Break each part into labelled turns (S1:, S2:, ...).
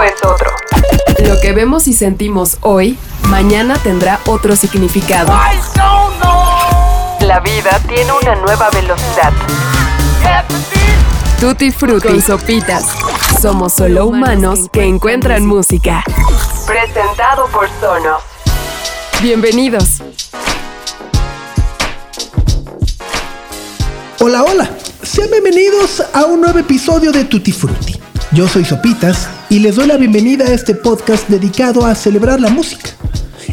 S1: es otro. Lo que vemos y sentimos hoy, mañana tendrá otro significado. La vida tiene una nueva velocidad. Tutti Frutti Sopitas. Somos solo humanos que encuentran música. Presentado por Sonos. Bienvenidos.
S2: Hola, hola. Sean bienvenidos a un nuevo episodio de Tutti Frutti. Yo soy Sopitas y les doy la bienvenida a este podcast dedicado a celebrar la música.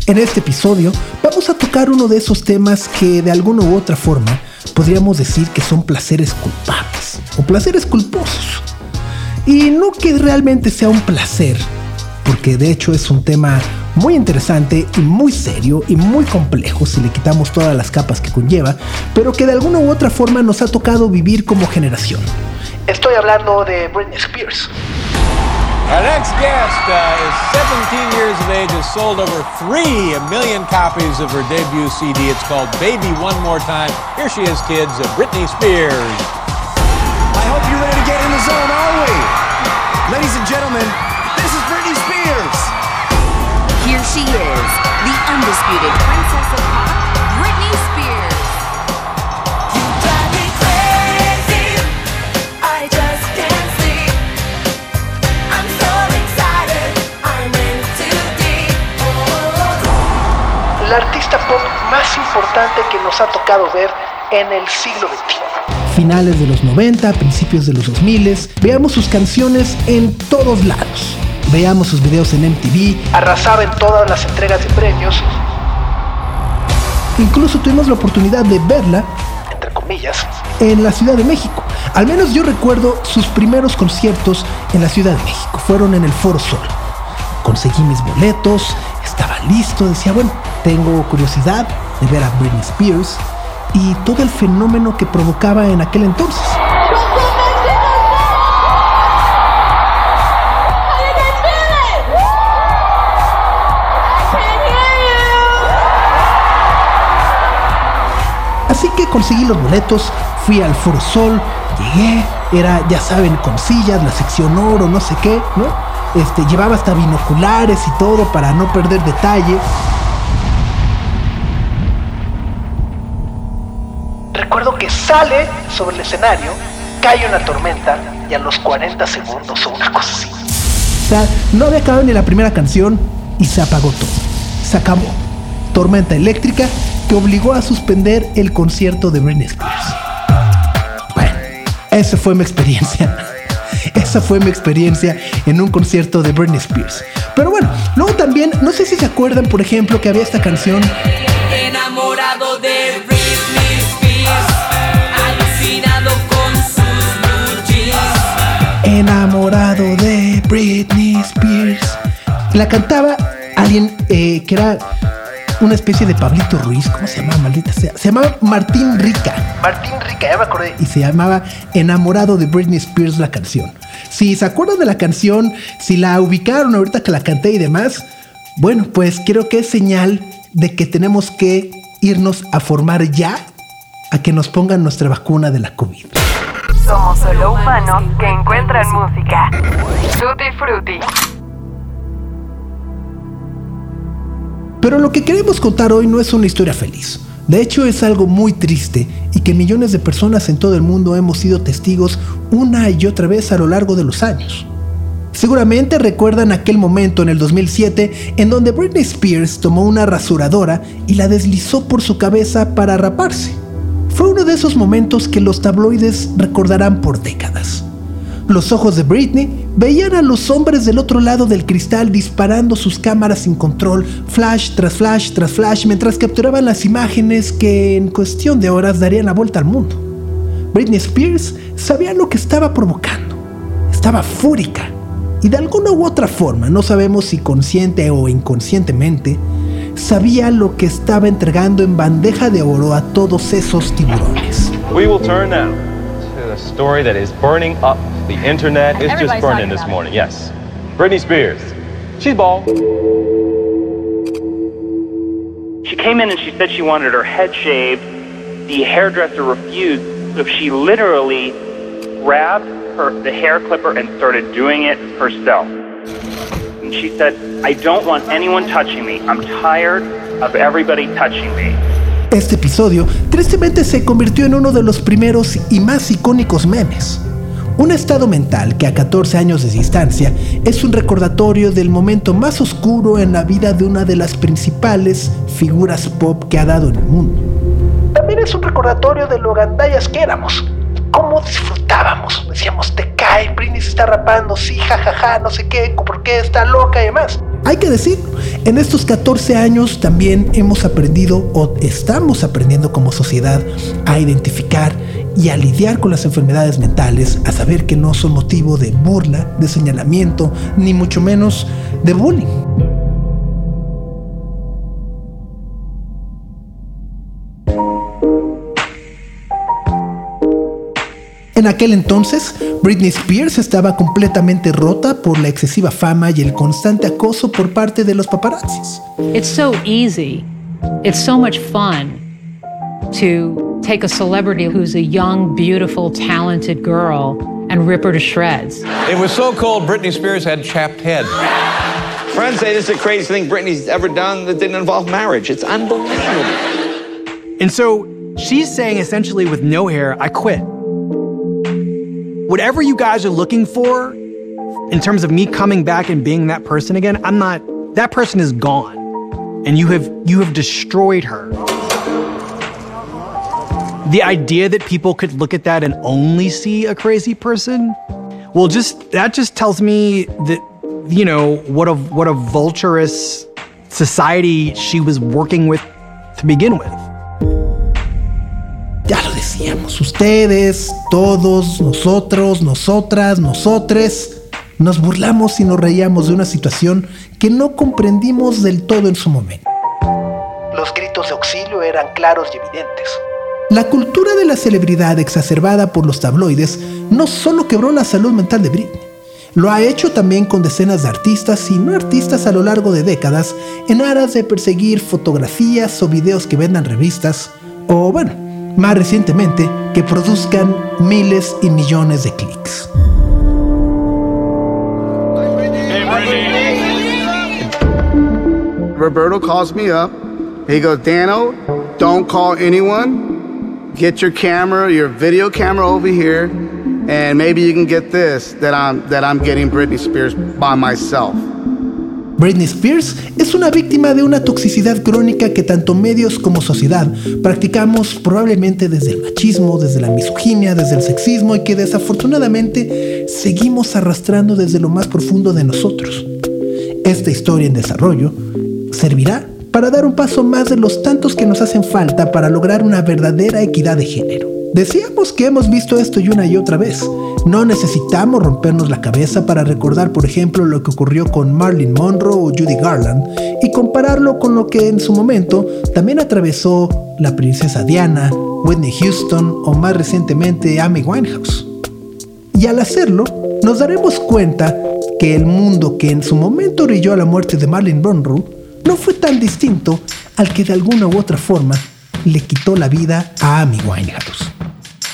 S2: En este episodio vamos a tocar uno de esos temas que de alguna u otra forma podríamos decir que son placeres culpables o placeres culposos. Y no que realmente sea un placer, porque de hecho es un tema muy interesante y muy serio y muy complejo si le quitamos todas las capas que conlleva, pero que de alguna u otra forma nos ha tocado vivir como generación. Estoy hablando de Britney Spears.
S3: Our next guest uh, is 17 years of age, has sold over 3 million copies of her debut CD. It's called Baby One More Time. Here she is, kids, uh, Britney Spears.
S4: I hope you're ready to get in the zone, are we? Ladies and gentlemen, this is Britney Spears.
S5: Here she is, the undisputed
S2: importante que nos ha tocado ver en el siglo XXI. Finales de los 90, principios de los 2000, veamos sus canciones en todos lados. Veamos sus videos en MTV, arrasaba en todas las entregas de premios. Incluso tuvimos la oportunidad de verla, entre comillas, en la Ciudad de México. Al menos yo recuerdo sus primeros conciertos en la Ciudad de México. Fueron en el Foro Sol. Conseguí mis boletos, estaba listo, decía, bueno, tengo curiosidad de ver a Britney Spears y todo el fenómeno que provocaba en aquel entonces. Así que conseguí los boletos, fui al Foro Sol, llegué, era, ya saben, con sillas, la sección oro, no sé qué, ¿no? Este, llevaba hasta binoculares y todo para no perder detalle. Recuerdo que sale sobre el escenario, cae una tormenta y a los 40 segundos o una cosa así. O sea, no había acabado ni la primera canción y se apagó todo. Se acabó. Tormenta eléctrica que obligó a suspender el concierto de Britney Spears. Bueno, esa fue mi experiencia. Esa fue mi experiencia en un concierto de Britney Spears. Pero bueno, luego también, no sé si se acuerdan, por ejemplo, que había esta canción.
S6: Enamorado de
S2: La cantaba alguien eh, que era una especie de Pablito Ruiz. ¿Cómo se llamaba, maldita sea? Se llamaba Martín Rica. Martín Rica, ya me acordé. Y se llamaba Enamorado de Britney Spears la canción. Si se acuerdan de la canción, si la ubicaron ahorita que la canté y demás, bueno, pues creo que es señal de que tenemos que irnos a formar ya a que nos pongan nuestra vacuna de la COVID.
S1: Somos solo humanos que encuentran música. Tutti Frutti.
S2: Pero lo que queremos contar hoy no es una historia feliz. De hecho es algo muy triste y que millones de personas en todo el mundo hemos sido testigos una y otra vez a lo largo de los años. Seguramente recuerdan aquel momento en el 2007 en donde Britney Spears tomó una rasuradora y la deslizó por su cabeza para raparse. Fue uno de esos momentos que los tabloides recordarán por décadas. Los ojos de Britney veían a los hombres del otro lado del cristal disparando sus cámaras sin control, flash tras flash tras flash, mientras capturaban las imágenes que en cuestión de horas darían la vuelta al mundo. Britney Spears sabía lo que estaba provocando. Estaba fúrica. Y de alguna u otra forma, no sabemos si consciente o inconscientemente, sabía lo que estaba entregando en bandeja de oro a todos esos tiburones.
S7: We will turn now story that is burning up the internet. It's just burning this
S8: about it.
S7: morning. Yes. Britney Spears. She's bald.
S9: She came in and she said she wanted her head shaved. The hairdresser refused, so she literally grabbed her the hair clipper and started doing it herself. And she said, I don't want anyone touching me. I'm tired of everybody touching me.
S2: Este episodio tristemente se convirtió en uno de los primeros y más icónicos memes. Un estado mental que a 14 años de distancia es un recordatorio del momento más oscuro en la vida de una de las principales figuras pop que ha dado en el mundo. También es un recordatorio de lo gandallas que éramos. Cómo disfrutábamos. Decíamos, te cae, Britney se está rapando, sí, jajaja, no sé qué, por qué está loca y demás. Hay que decir, en estos 14 años también hemos aprendido o estamos aprendiendo como sociedad a identificar y a lidiar con las enfermedades mentales, a saber que no son motivo de burla, de señalamiento, ni mucho menos de bullying. En aquel entonces, Britney Spears estaba completamente rota por la excesiva fama y el constante acoso por parte de los paparazzis.
S8: It's so easy. It's so much fun to take a celebrity who's a young, beautiful, talented girl and rip her to shreds.
S3: It was so cold, Britney Spears had chapped head.
S10: Friends say this is the craziest thing Britney's ever done that didn't involve marriage. It's unbelievable.
S11: And so she's saying essentially, with no hair, I quit. Whatever you guys are looking for in terms of me coming back and being that person again, I'm not, that person is gone. And you have, you have destroyed her. The idea that people could look at that and only see a crazy person, well, just, that just tells me that, you know, what a, what a vulturous society she was working with to begin with.
S2: Decíamos, ustedes, todos, nosotros, nosotras, nosotres, nos burlamos y nos reíamos de una situación que no comprendimos del todo en su momento. Los gritos de auxilio eran claros y evidentes. La cultura de la celebridad exacerbada por los tabloides no solo quebró la salud mental de Britney, lo ha hecho también con decenas de artistas y no artistas a lo largo de décadas en aras de perseguir fotografías o videos que vendan revistas o, bueno, más recientemente, que produzcan miles y millones de clics.
S12: Roberto calls me up. He goes, Dano, don't call anyone. Get your camera, your video camera over here, and maybe you can get this that I'm that I'm getting Britney Spears by myself.
S2: Britney Spears es una víctima de una toxicidad crónica que tanto medios como sociedad practicamos probablemente desde el machismo, desde la misoginia, desde el sexismo y que desafortunadamente seguimos arrastrando desde lo más profundo de nosotros. Esta historia en desarrollo servirá para dar un paso más de los tantos que nos hacen falta para lograr una verdadera equidad de género. Decíamos que hemos visto esto y una y otra vez. No necesitamos rompernos la cabeza para recordar, por ejemplo, lo que ocurrió con Marilyn Monroe o Judy Garland y compararlo con lo que en su momento también atravesó la princesa Diana, Whitney Houston o más recientemente Amy Winehouse. Y al hacerlo, nos daremos cuenta que el mundo que en su momento orilló a la muerte de Marilyn Monroe no fue tan distinto al que de alguna u otra forma le quitó la vida a Amy Winehouse.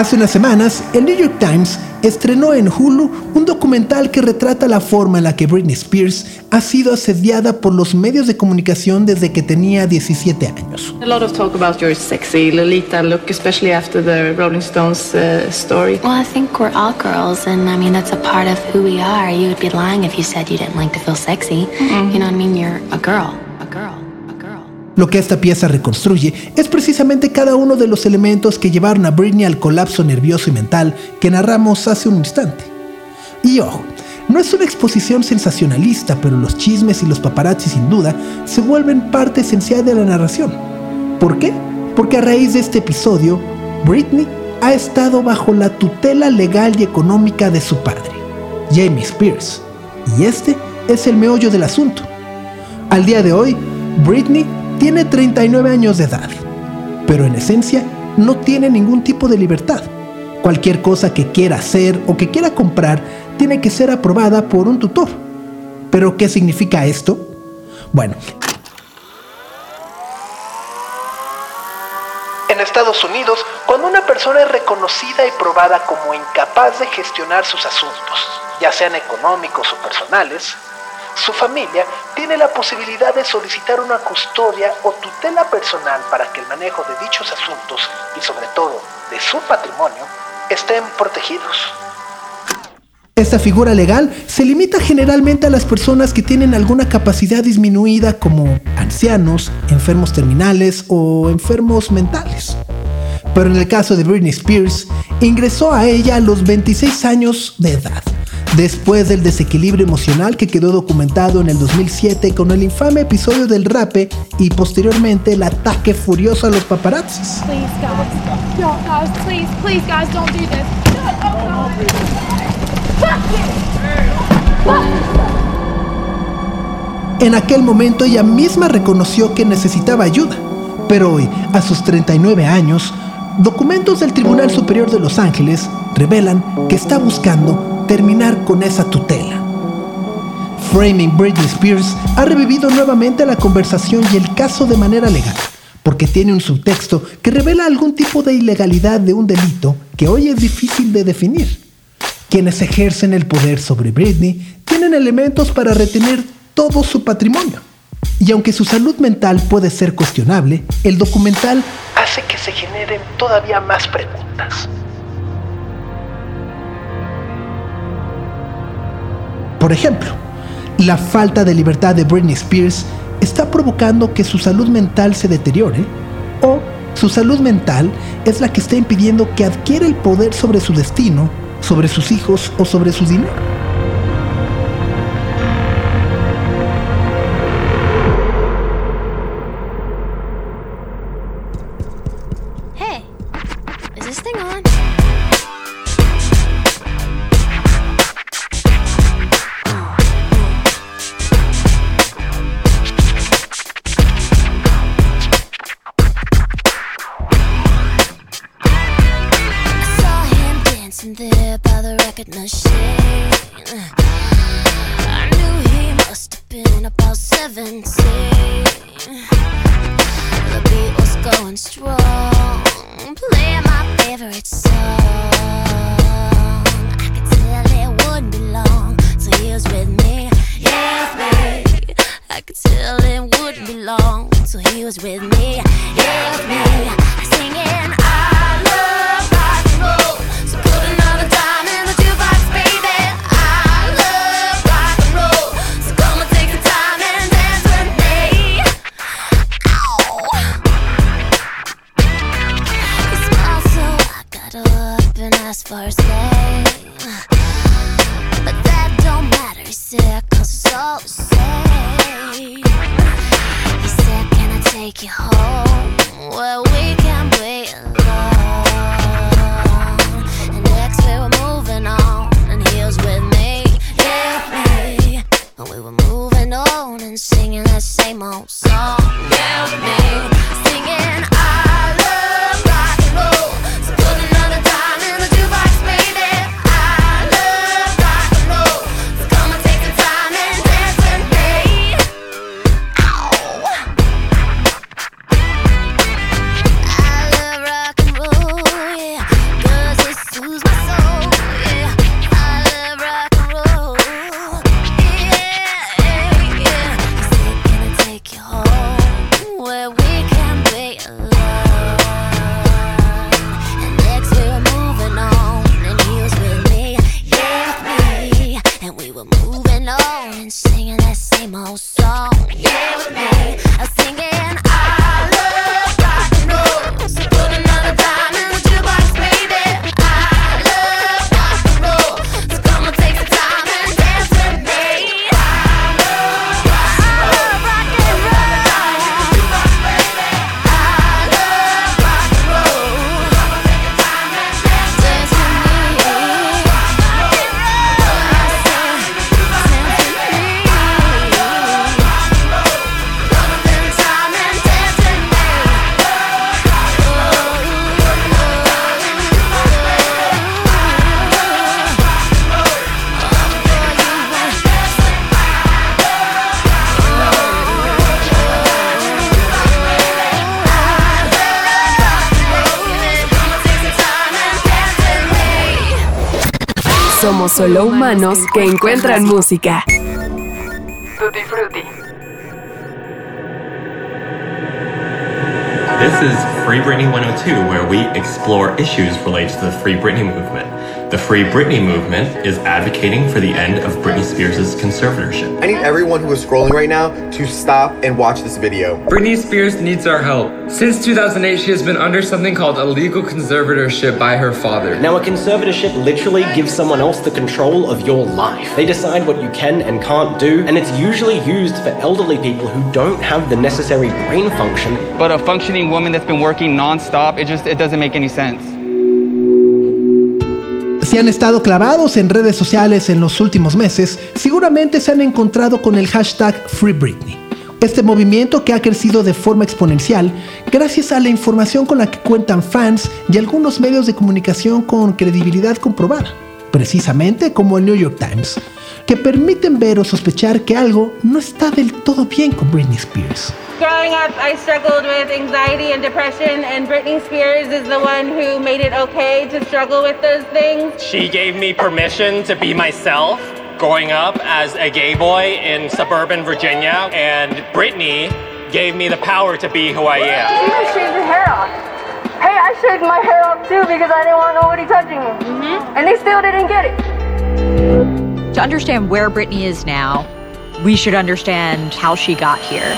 S2: Hace unas semanas, el New York Times estrenó en Hulu un documental que retrata la forma en la que Britney Spears ha sido asediada por los medios de comunicación desde que tenía 17 años.
S13: A lot of talk about your sexy Lolita look, especially after the Rolling Stones uh, story.
S14: Well, I think we're all girls, and I mean, that's a part of who we are. You would be lying if you said you didn't like to feel sexy. You know what I mean? You're a girl.
S2: Lo que esta pieza reconstruye es precisamente cada uno de los elementos que llevaron a Britney al colapso nervioso y mental que narramos hace un instante. Y ojo, no es una exposición sensacionalista, pero los chismes y los paparazzi sin duda se vuelven parte esencial de la narración. ¿Por qué? Porque a raíz de este episodio, Britney ha estado bajo la tutela legal y económica de su padre, Jamie Spears. Y este es el meollo del asunto. Al día de hoy, Britney tiene 39 años de edad, pero en esencia no tiene ningún tipo de libertad. Cualquier cosa que quiera hacer o que quiera comprar tiene que ser aprobada por un tutor. ¿Pero qué significa esto? Bueno, En Estados Unidos, cuando una persona es reconocida y probada como incapaz de gestionar sus asuntos, ya sean económicos o personales, su familia tiene la posibilidad de solicitar una custodia o tutela personal para que el manejo de dichos asuntos y sobre todo de su patrimonio estén protegidos. Esta figura legal se limita generalmente a las personas que tienen alguna capacidad disminuida como ancianos, enfermos terminales o enfermos mentales. Pero en el caso de Britney Spears, ingresó a ella a los 26 años de edad, después del desequilibrio emocional que quedó documentado en el 2007 con el infame episodio del rape y posteriormente el ataque furioso a los paparazzis. En aquel momento ella misma reconoció que necesitaba ayuda, pero hoy, a sus 39 años, documentos del Tribunal Superior de Los Ángeles revelan que está buscando terminar con esa tutela. Framing Britney Spears ha revivido nuevamente la conversación y el caso de manera legal, porque tiene un subtexto que revela algún tipo de ilegalidad de un delito que hoy es difícil de definir. Quienes ejercen el poder sobre Britney tienen elementos para retener todo su patrimonio. Y aunque su salud mental puede ser cuestionable, el documental hace que se generen todavía más preguntas. Por ejemplo, la falta de libertad de Britney Spears está provocando que su salud mental se deteriore o su salud mental es la que está impidiendo que adquiera el poder sobre su destino, sobre sus hijos o sobre su dinero.
S15: With me.
S1: Somos solo humanos que encuentran música. Tutti Frutti.
S16: This is Free Britney 102, where we explore issues related to the Free Britney movement. The Free Britney movement is advocating for the end of Britney Spears' conservatorship.
S17: I need everyone who is scrolling right now to stop and watch this video.
S18: Britney Spears needs our help. Since 2008, she has been under something called a legal conservatorship by her father.
S19: Now, a conservatorship literally gives someone else the control of your life. They decide what you can and can't do, and it's usually used for elderly people who don't have the necessary brain function.
S20: But a functioning woman that's been working nonstop, it just it doesn't make any sense.
S2: Si han estado clavados en redes sociales en los últimos meses, seguramente se han encontrado con el hashtag Free Britney. Este movimiento que ha crecido de forma exponencial gracias a la información con la que cuentan fans y algunos medios de comunicación con credibilidad comprobada, precisamente como el New York Times, que permiten ver o sospechar que algo no está del todo bien con Britney Spears.
S21: Growing up, I struggled with anxiety and depression, and Britney Spears is the one who made it okay to struggle with those things.
S22: She gave me permission to be myself growing up as a gay boy in suburban Virginia, and Britney gave me the power to be who I am.
S23: You even shaved your hair off. Hey, I shaved my hair off too because I didn't want nobody touching me. And they still didn't get it.
S24: To understand where Britney is now, we should understand how she got here.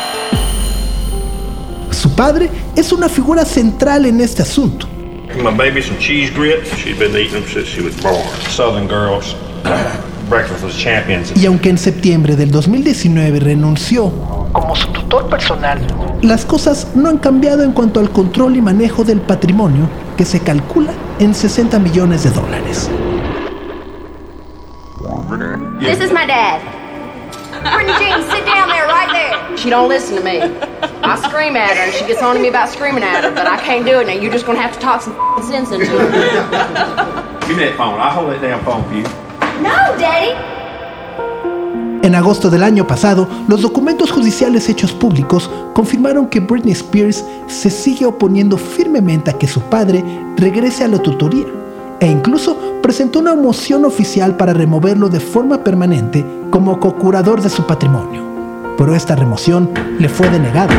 S2: Su padre es una figura central en este asunto.
S25: My baby some cheese grits. She's been eating them since she was born. Southern girls. Breakfast with champions.
S2: Y aunque en septiembre del 2019 renunció como su tutor personal, las cosas no han cambiado en cuanto al control y manejo del patrimonio que se calcula en 60 millones de dólares.
S26: This is my dad. Brittany Jean, sit down there, right there. She don't listen to me. I scream at her, and she gets on to me about screaming at her, but I can't do it now. You're just gonna have to talk some sense into her.
S25: Give me that phone. I'll hold that damn phone for you.
S26: No, Daddy.
S2: En agosto del año pasado, los documentos judiciales hechos públicos confirmaron que Britney Spears se sigue oponiendo firmemente a que su padre regrese a la tutoría e incluso presentó una moción oficial para removerlo de forma permanente como co-curador de su patrimonio. Pero esta remoción le fue denegada.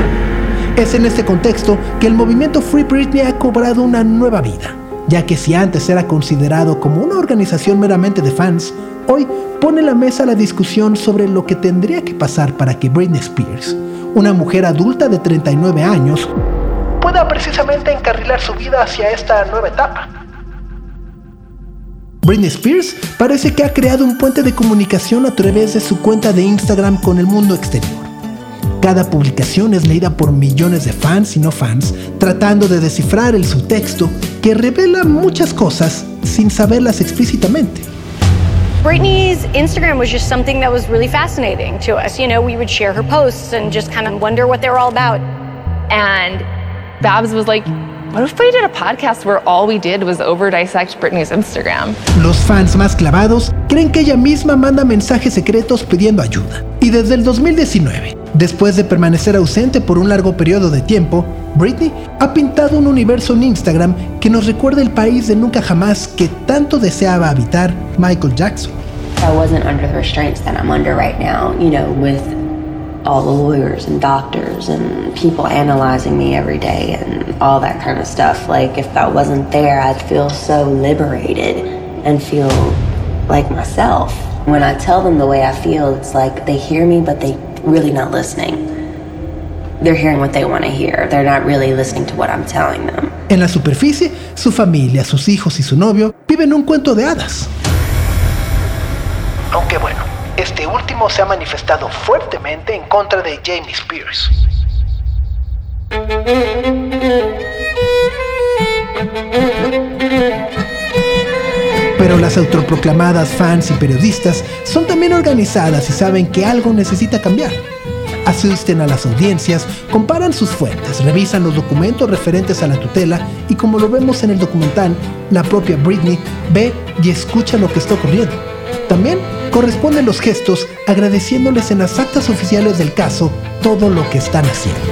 S2: Es en este contexto que el movimiento Free Britney ha cobrado una nueva vida, ya que si antes era considerado como una organización meramente de fans, hoy pone en la mesa la discusión sobre lo que tendría que pasar para que Britney Spears, una mujer adulta de 39 años, pueda precisamente encarrilar su vida hacia esta nueva etapa. Britney Spears parece que ha creado un puente de comunicación a través de su cuenta de Instagram con el mundo exterior. Cada publicación es leída por millones de fans y no fans, tratando de descifrar el subtexto que revela muchas cosas sin saberlas explícitamente.
S27: Britney's Instagram was just something that was really fascinating to us. You know, we would share her posts and just kind of wonder what they were all about.
S28: And Babs was like, what if we did a podcast where all we did was over dissect Britney's Instagram?
S2: Los fans más clavados creen que ella misma manda mensajes secretos pidiendo ayuda. Y desde el 2019, después de permanecer ausente por un largo periodo de tiempo, Britney ha pintado un universo en Instagram que nos recuerda el país de nunca jamás que tanto deseaba habitar Michael Jackson.
S29: I wasn't under the restraints that I'm under right now, you know, with all the lawyers and doctors and people analyzing me every day and all that kind of stuff. Like, if that wasn't there, I'd feel so liberated and feel like myself. When I tell them the way I feel, it's like they hear me, but they really not listening. They're hearing what they want to hear. They're not really listening to what I'm telling them.
S2: En la superficie, su familia, sus hijos y su novio viven un cuento de hadas. Aunque bueno, este último se ha manifestado fuertemente en contra de Jamie Spears. Pero las autoproclamadas fans y periodistas son también organizadas y saben que algo necesita cambiar. Asisten a las audiencias, comparan sus fuentes, revisan los documentos referentes a la tutela y como lo vemos en el documental, la propia Britney ve y escucha lo que está ocurriendo. También corresponden los gestos agradeciéndoles en las actas oficiales del caso todo lo que están haciendo.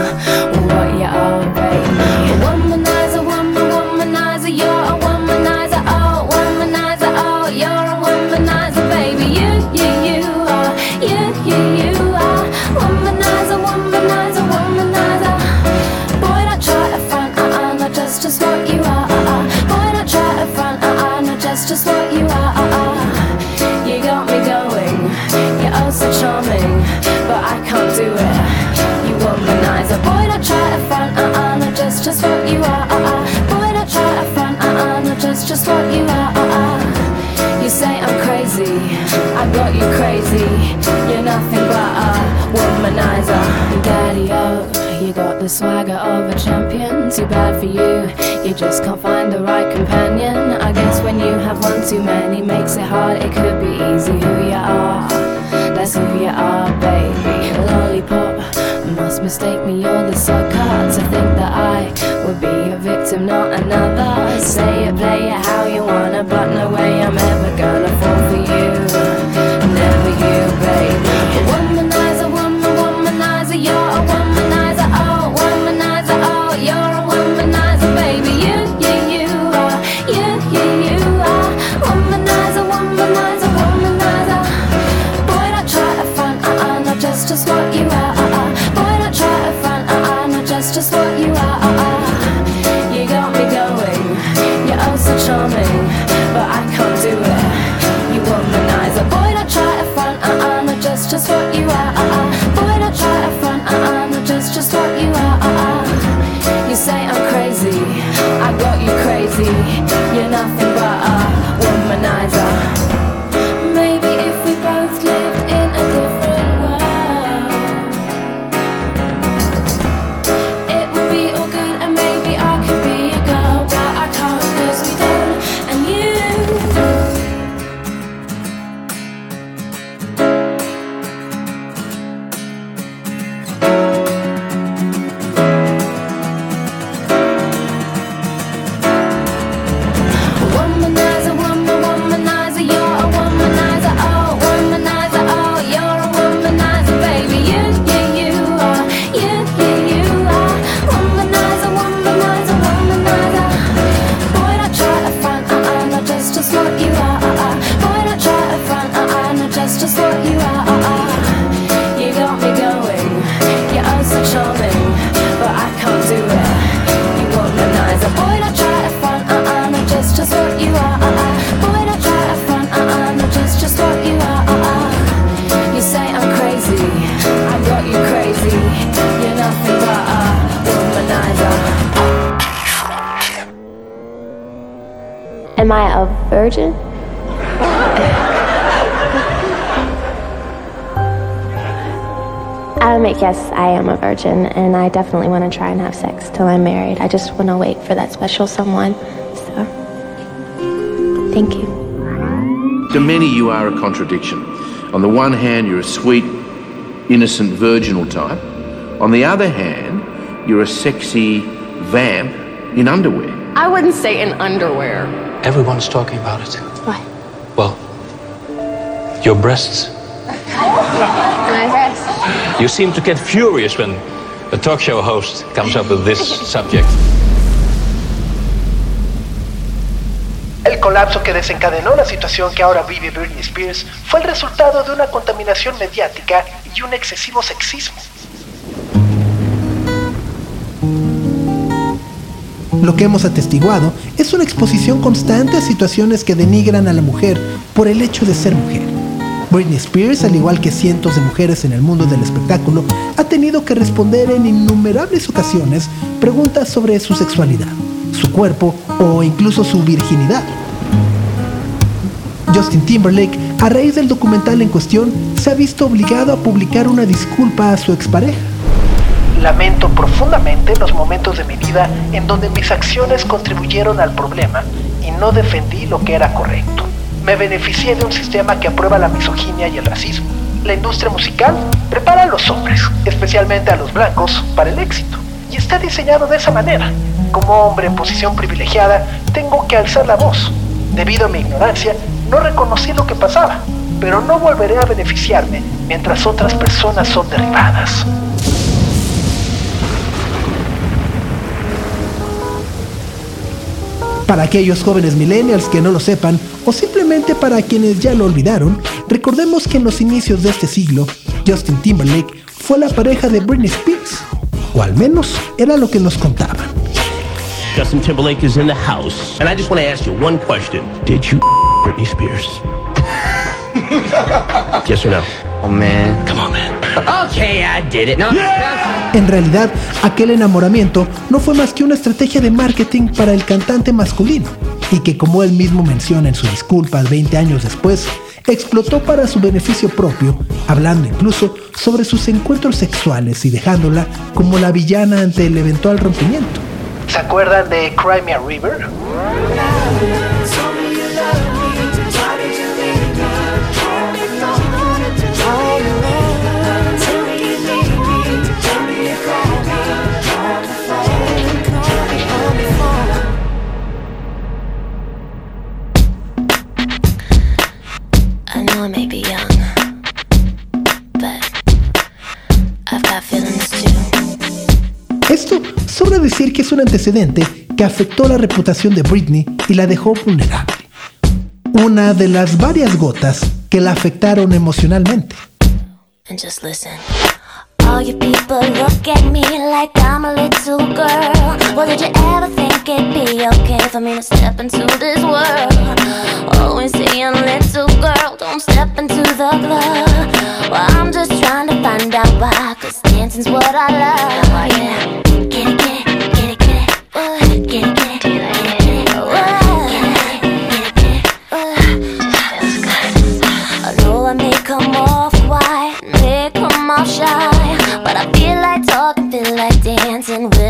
S30: uh-uh, just, what you are. You got me going, you're oh so charming, but I can't do it. You womanizer, boy, don't try to front, uh-uh, not just, just what you are. Boy, don't try to front, uh-uh, not just, just what you are. You say I'm crazy, I got you crazy. You're nothing but You got the swagger of a champion, too bad for you. You just can't find the right companion. I guess when you have one too many, makes it hard. It could be easy who you are. That's who you are, baby. Lollipop, must mistake me, you're the sucker. To think that I would be a victim, not another. Say it, play it how you wanna, but no way I'm
S14: Am I a virgin? I admit, yes, I am a virgin, and I definitely want to try and have sex till I'm married. I just want to wait for that special someone. So, thank you.
S29: To many, you are a contradiction. On the one hand, you're a sweet, innocent, virginal type. On the other hand, you're a sexy vamp in underwear.
S27: I wouldn't say in underwear.
S31: Everyone's talking about it.
S27: What?
S31: Well, your breasts.
S27: My breasts.
S31: You seem to get furious when a talk show host comes up with this subject.
S2: El colapso que desencadenó la situación que ahora vive Britney Spears fue el resultado de una contaminación mediática y un excesivo sexismo. Lo que hemos atestiguado es una exposición constante a situaciones que denigran a la mujer por el hecho de ser mujer. Britney Spears, al igual que cientos de mujeres en el mundo del espectáculo, ha tenido que responder en innumerables ocasiones preguntas sobre su sexualidad, su cuerpo o incluso su virginidad. Justin Timberlake, a raíz del documental en cuestión, se ha visto obligado a publicar una disculpa a su expareja. Lamento profundamente los momentos de mi vida en donde mis acciones contribuyeron al problema y no defendí lo que era correcto. Me beneficié de un sistema que aprueba la misoginia y el racismo. La industria musical prepara a los hombres, especialmente a los blancos, para el éxito. Y está diseñado de esa manera. Como hombre en posición privilegiada, tengo que alzar la voz. Debido a mi ignorancia, no reconocí lo que pasaba, pero no volveré a beneficiarme mientras otras personas son derribadas. Para aquellos jóvenes millennials que no lo sepan, o simplemente para quienes ya lo olvidaron, recordemos que en los inicios de este siglo, Justin Timberlake fue la pareja de Britney Spears, o al menos era lo que nos contaban.
S32: Justin Timberlake is in the house, and I just want to ask you one question: Did you Britney Spears? yes or no? Oh man, come on, man.
S27: Okay, I did it. No.
S2: En realidad, aquel enamoramiento no fue más que una estrategia de marketing para el cantante masculino, y que como él mismo menciona en su disculpa 20 años después, explotó para su beneficio propio, hablando incluso sobre sus encuentros sexuales y dejándola como la villana ante el eventual rompimiento. ¿Se acuerdan de Cry Me a River? Decir que es un antecedente que afectó la reputación de Britney y la dejó vulnerable. Una de las varias gotas que la afectaron emocionalmente.
S15: And just listen. All you people look at me like I'm a little girl. Well, did you ever think it'd be okay for me to step into this world? Always saying, little girl, don't step into the club. Well, I'm just trying to find out why, cause dancing's what I love. Yeah. Get get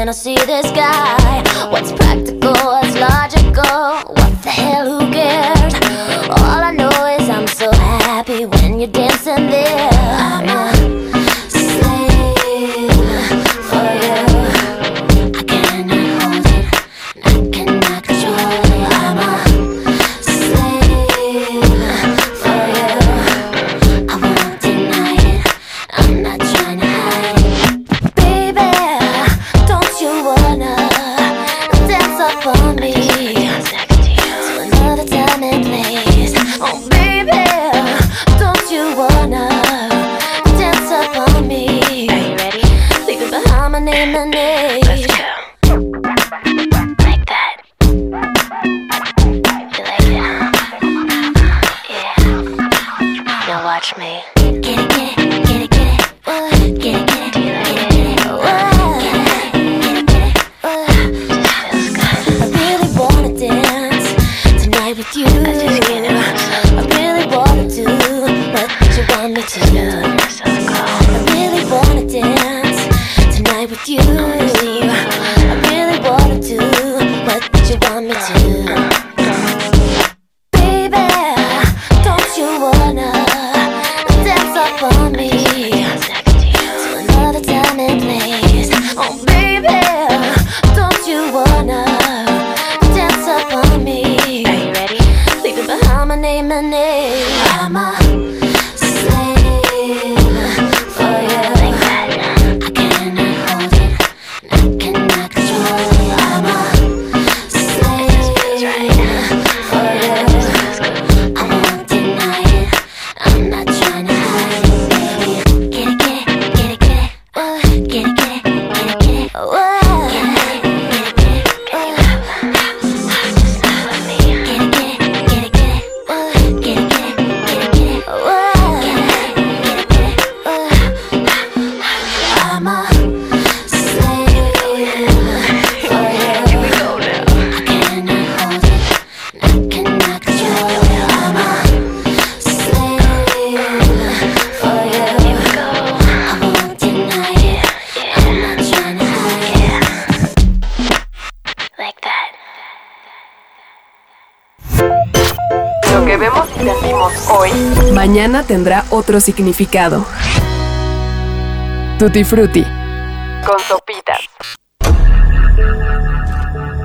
S15: when I see this guy. What's practical, what's logical? What the hell, who cares? All I know is I'm so happy when you're dancing there.
S33: Otro significado. Tutti Frutti. Con sopitas.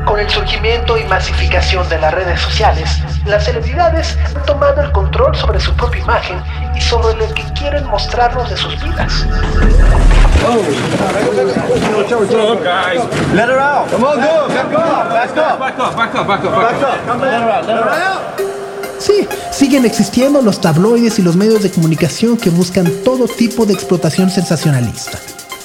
S2: Con el surgimiento y masificación de las redes sociales, las celebridades han tomado el control sobre su propia imagen y sobre lo que quieren mostrarnos de sus vidas.
S34: Let
S2: Sí, siguen existiendo los tabloides y los medios de comunicación que buscan todo tipo de explotación sensacionalista.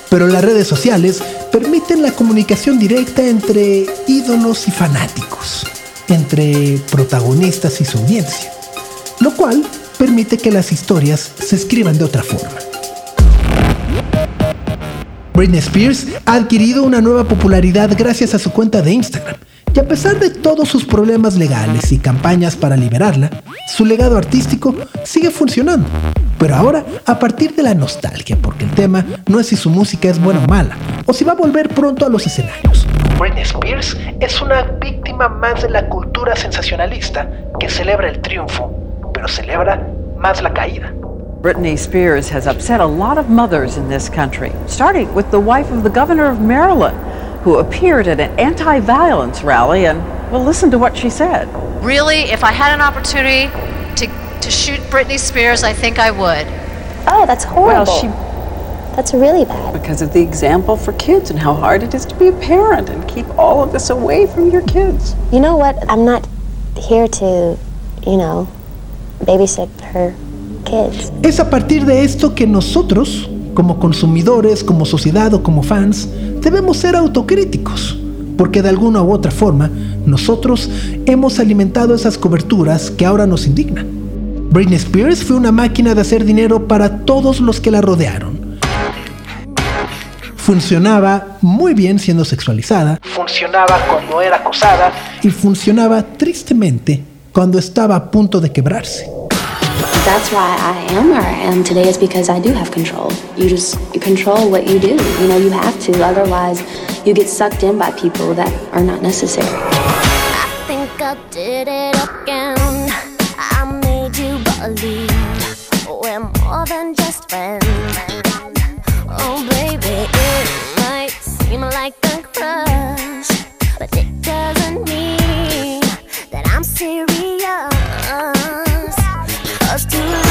S2: Pero las redes sociales permiten la comunicación directa entre ídolos y fanáticos, entre protagonistas y su audiencia, lo cual permite que las historias se escriban de otra forma. Britney Spears ha adquirido una nueva popularidad gracias a su cuenta de Instagram. Y a pesar de todos sus problemas legales y campañas para liberarla, su legado artístico sigue funcionando. Pero ahora, a partir de la nostalgia, porque el tema no es si su música es buena o mala, o si va a volver pronto a los escenarios. Britney Spears es una víctima más de la cultura sensacionalista que celebra el triunfo, pero celebra más la caída.
S35: Britney Spears has upset a lot of mothers in this country, starting with the wife of the governor of Maryland, who appeared at an anti violence rally and, well, listen to what she said.
S36: Really, if I had an opportunity to, to shoot Britney Spears, I think I would.
S37: Oh, that's horrible.
S35: Well, she.
S37: That's really bad.
S35: Because of the example for kids and how hard it is to be a parent and keep all of this away from your kids.
S37: You know what? I'm not here to, you know, babysit her kids.
S2: Es a partir de esto que nosotros, como consumidores, como sociedad o como fans, debemos ser autocríticos, porque de alguna u otra forma nosotros hemos alimentado esas coberturas que ahora nos indignan. Britney Spears fue una máquina de hacer dinero para todos los que la rodearon. Funcionaba muy bien siendo sexualizada, funcionaba cuando era acosada y funcionaba tristemente cuando estaba a punto de quebrarse.
S37: That's why I am where I am today is because I do have control. You just you control what you do. You know, you have to. Otherwise, you get sucked in by people that are not necessary.
S15: I think I did it again. I made you believe we're more than just friends. Oh, baby, it might seem like a crush, but it doesn't mean that I'm serious. 'Cause to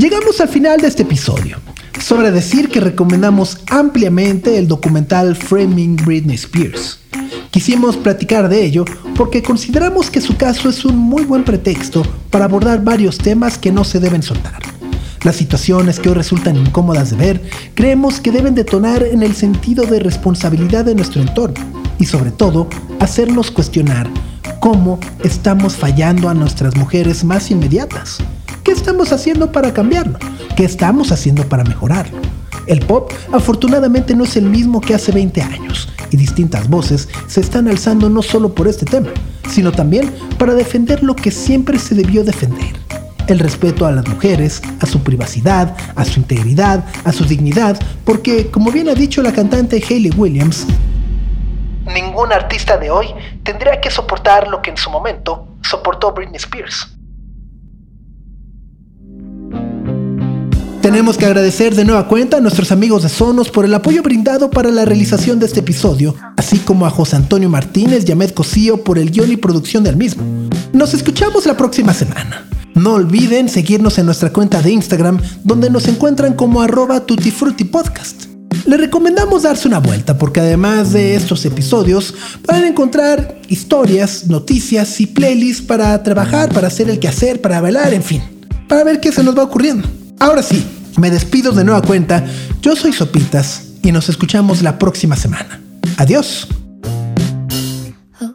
S2: Llegamos al final de este episodio. Sobre decir que recomendamos ampliamente el documental Framing Britney Spears. Quisimos platicar de ello porque consideramos que su caso es un muy buen pretexto para abordar varios temas que no se deben soltar. Las situaciones que hoy resultan incómodas de ver, creemos que deben detonar en el sentido de responsabilidad de nuestro entorno y sobre todo hacernos cuestionar cómo estamos fallando a nuestras mujeres más inmediatas. ¿Qué estamos haciendo para cambiarlo? ¿Qué estamos haciendo para mejorarlo? El pop afortunadamente no es el mismo que hace 20 años y distintas voces se están alzando no solo por este tema, sino también para defender lo que siempre se debió defender. El respeto a las mujeres, a su privacidad, a su integridad, a su dignidad, porque como bien ha dicho la cantante Hayley Williams, ningún artista de hoy tendría que soportar lo que en su momento soportó Britney Spears. Tenemos que agradecer de nueva cuenta a nuestros amigos de Sonos por el apoyo brindado para la realización de este episodio, así como a José Antonio Martínez y Ahmed Cosío por el guion y producción del mismo. Nos escuchamos la próxima semana. No olviden seguirnos en nuestra cuenta de Instagram, donde nos encuentran como arroba tutifrutipodcast. Le recomendamos darse una vuelta porque además de estos episodios pueden encontrar historias, noticias y playlists para trabajar, para hacer el quehacer, para bailar, en fin, para ver qué se nos va ocurriendo. Ahora sí, me despido de nueva cuenta. Yo soy Sopitas y nos escuchamos la próxima semana. Adiós.
S38: Oh,